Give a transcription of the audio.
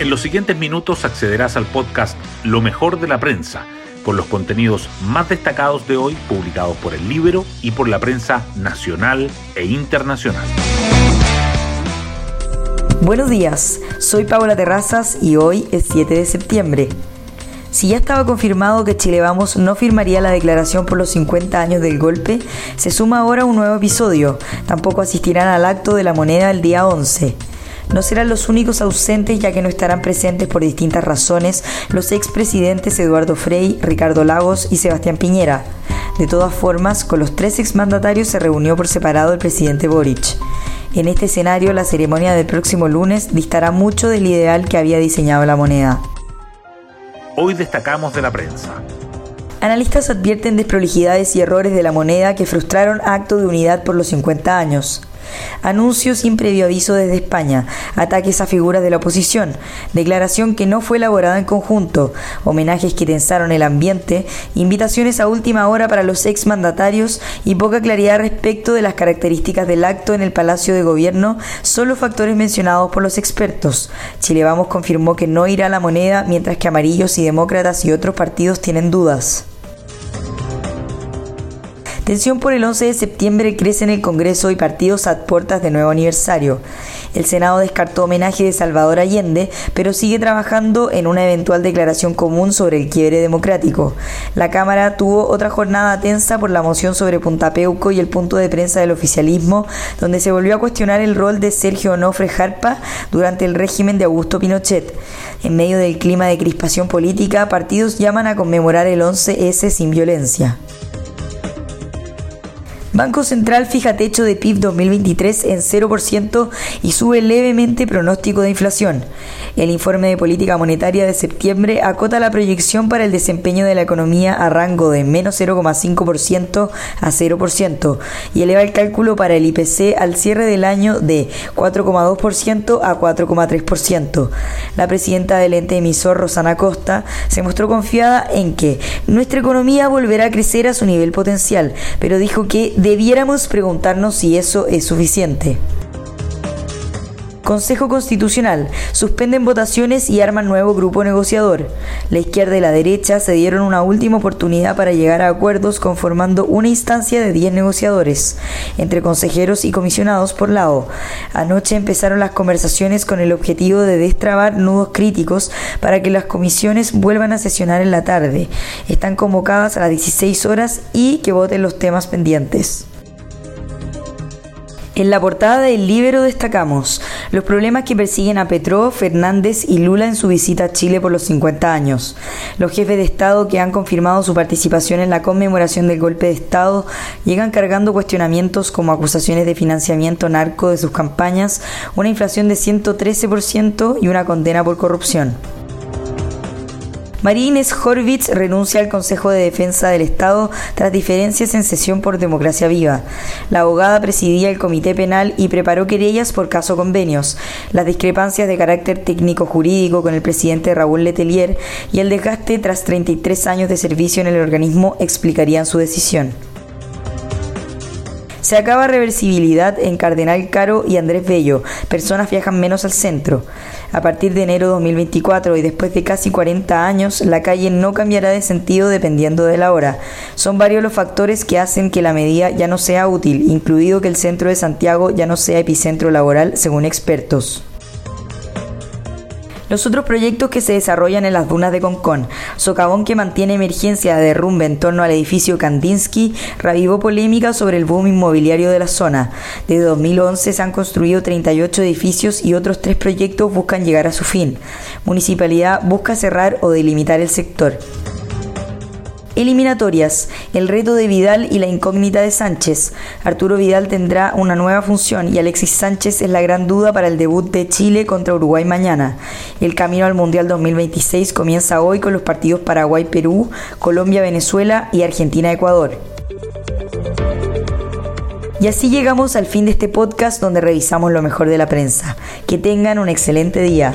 En los siguientes minutos accederás al podcast Lo mejor de la prensa, con los contenidos más destacados de hoy publicados por el libro y por la prensa nacional e internacional. Buenos días, soy Paula Terrazas y hoy es 7 de septiembre. Si ya estaba confirmado que Chile Vamos no firmaría la declaración por los 50 años del golpe, se suma ahora un nuevo episodio. Tampoco asistirán al acto de la moneda el día 11. No serán los únicos ausentes ya que no estarán presentes por distintas razones los expresidentes Eduardo Frei, Ricardo Lagos y Sebastián Piñera. De todas formas, con los tres exmandatarios se reunió por separado el presidente Boric. En este escenario, la ceremonia del próximo lunes distará mucho del ideal que había diseñado la moneda. Hoy destacamos de la prensa. Analistas advierten desprolijidades y errores de la moneda que frustraron acto de unidad por los 50 años. Anuncios sin previo aviso desde España, ataques a figuras de la oposición, declaración que no fue elaborada en conjunto, homenajes que tensaron el ambiente, invitaciones a última hora para los exmandatarios y poca claridad respecto de las características del acto en el Palacio de Gobierno son los factores mencionados por los expertos. Chile Vamos confirmó que no irá a la moneda, mientras que Amarillos y Demócratas y otros partidos tienen dudas. Tensión por el 11 de septiembre crece en el Congreso y partidos a puertas de nuevo aniversario. El Senado descartó homenaje de Salvador Allende, pero sigue trabajando en una eventual declaración común sobre el quiebre democrático. La Cámara tuvo otra jornada tensa por la moción sobre Punta Peuco y el punto de prensa del oficialismo, donde se volvió a cuestionar el rol de Sergio Onofre Jarpa durante el régimen de Augusto Pinochet. En medio del clima de crispación política, partidos llaman a conmemorar el 11S sin violencia. Banco Central fija techo de PIB 2023 en 0% y sube levemente pronóstico de inflación. El informe de política monetaria de septiembre acota la proyección para el desempeño de la economía a rango de menos 0,5% a 0% y eleva el cálculo para el IPC al cierre del año de 4,2% a 4,3%. La presidenta del ente emisor, Rosana Costa, se mostró confiada en que nuestra economía volverá a crecer a su nivel potencial, pero dijo que debiéramos preguntarnos si eso es suficiente. Consejo Constitucional. Suspenden votaciones y arman nuevo grupo negociador. La izquierda y la derecha se dieron una última oportunidad para llegar a acuerdos conformando una instancia de 10 negociadores, entre consejeros y comisionados por lado. Anoche empezaron las conversaciones con el objetivo de destrabar nudos críticos para que las comisiones vuelvan a sesionar en la tarde. Están convocadas a las 16 horas y que voten los temas pendientes. En la portada del Libro destacamos los problemas que persiguen a Petro, Fernández y Lula en su visita a Chile por los 50 años. Los jefes de Estado que han confirmado su participación en la conmemoración del golpe de Estado llegan cargando cuestionamientos como acusaciones de financiamiento narco de sus campañas, una inflación de 113% y una condena por corrupción. María Inés Horvitz renuncia al Consejo de Defensa del Estado tras diferencias en sesión por Democracia Viva. La abogada presidía el Comité Penal y preparó querellas por caso convenios. Las discrepancias de carácter técnico-jurídico con el presidente Raúl Letelier y el desgaste tras 33 años de servicio en el organismo explicarían su decisión. Se acaba reversibilidad en Cardenal Caro y Andrés Bello. Personas viajan menos al centro. A partir de enero de 2024 y después de casi 40 años, la calle no cambiará de sentido dependiendo de la hora. Son varios los factores que hacen que la medida ya no sea útil, incluido que el centro de Santiago ya no sea epicentro laboral, según expertos. Los otros proyectos que se desarrollan en las dunas de Concón, socavón que mantiene emergencia de derrumbe en torno al edificio Kandinsky, revivó polémica sobre el boom inmobiliario de la zona. Desde 2011 se han construido 38 edificios y otros tres proyectos buscan llegar a su fin. Municipalidad busca cerrar o delimitar el sector. Eliminatorias, el reto de Vidal y la incógnita de Sánchez. Arturo Vidal tendrá una nueva función y Alexis Sánchez es la gran duda para el debut de Chile contra Uruguay mañana. El camino al Mundial 2026 comienza hoy con los partidos Paraguay-Perú, Colombia-Venezuela y Argentina-Ecuador. Y así llegamos al fin de este podcast donde revisamos lo mejor de la prensa. Que tengan un excelente día.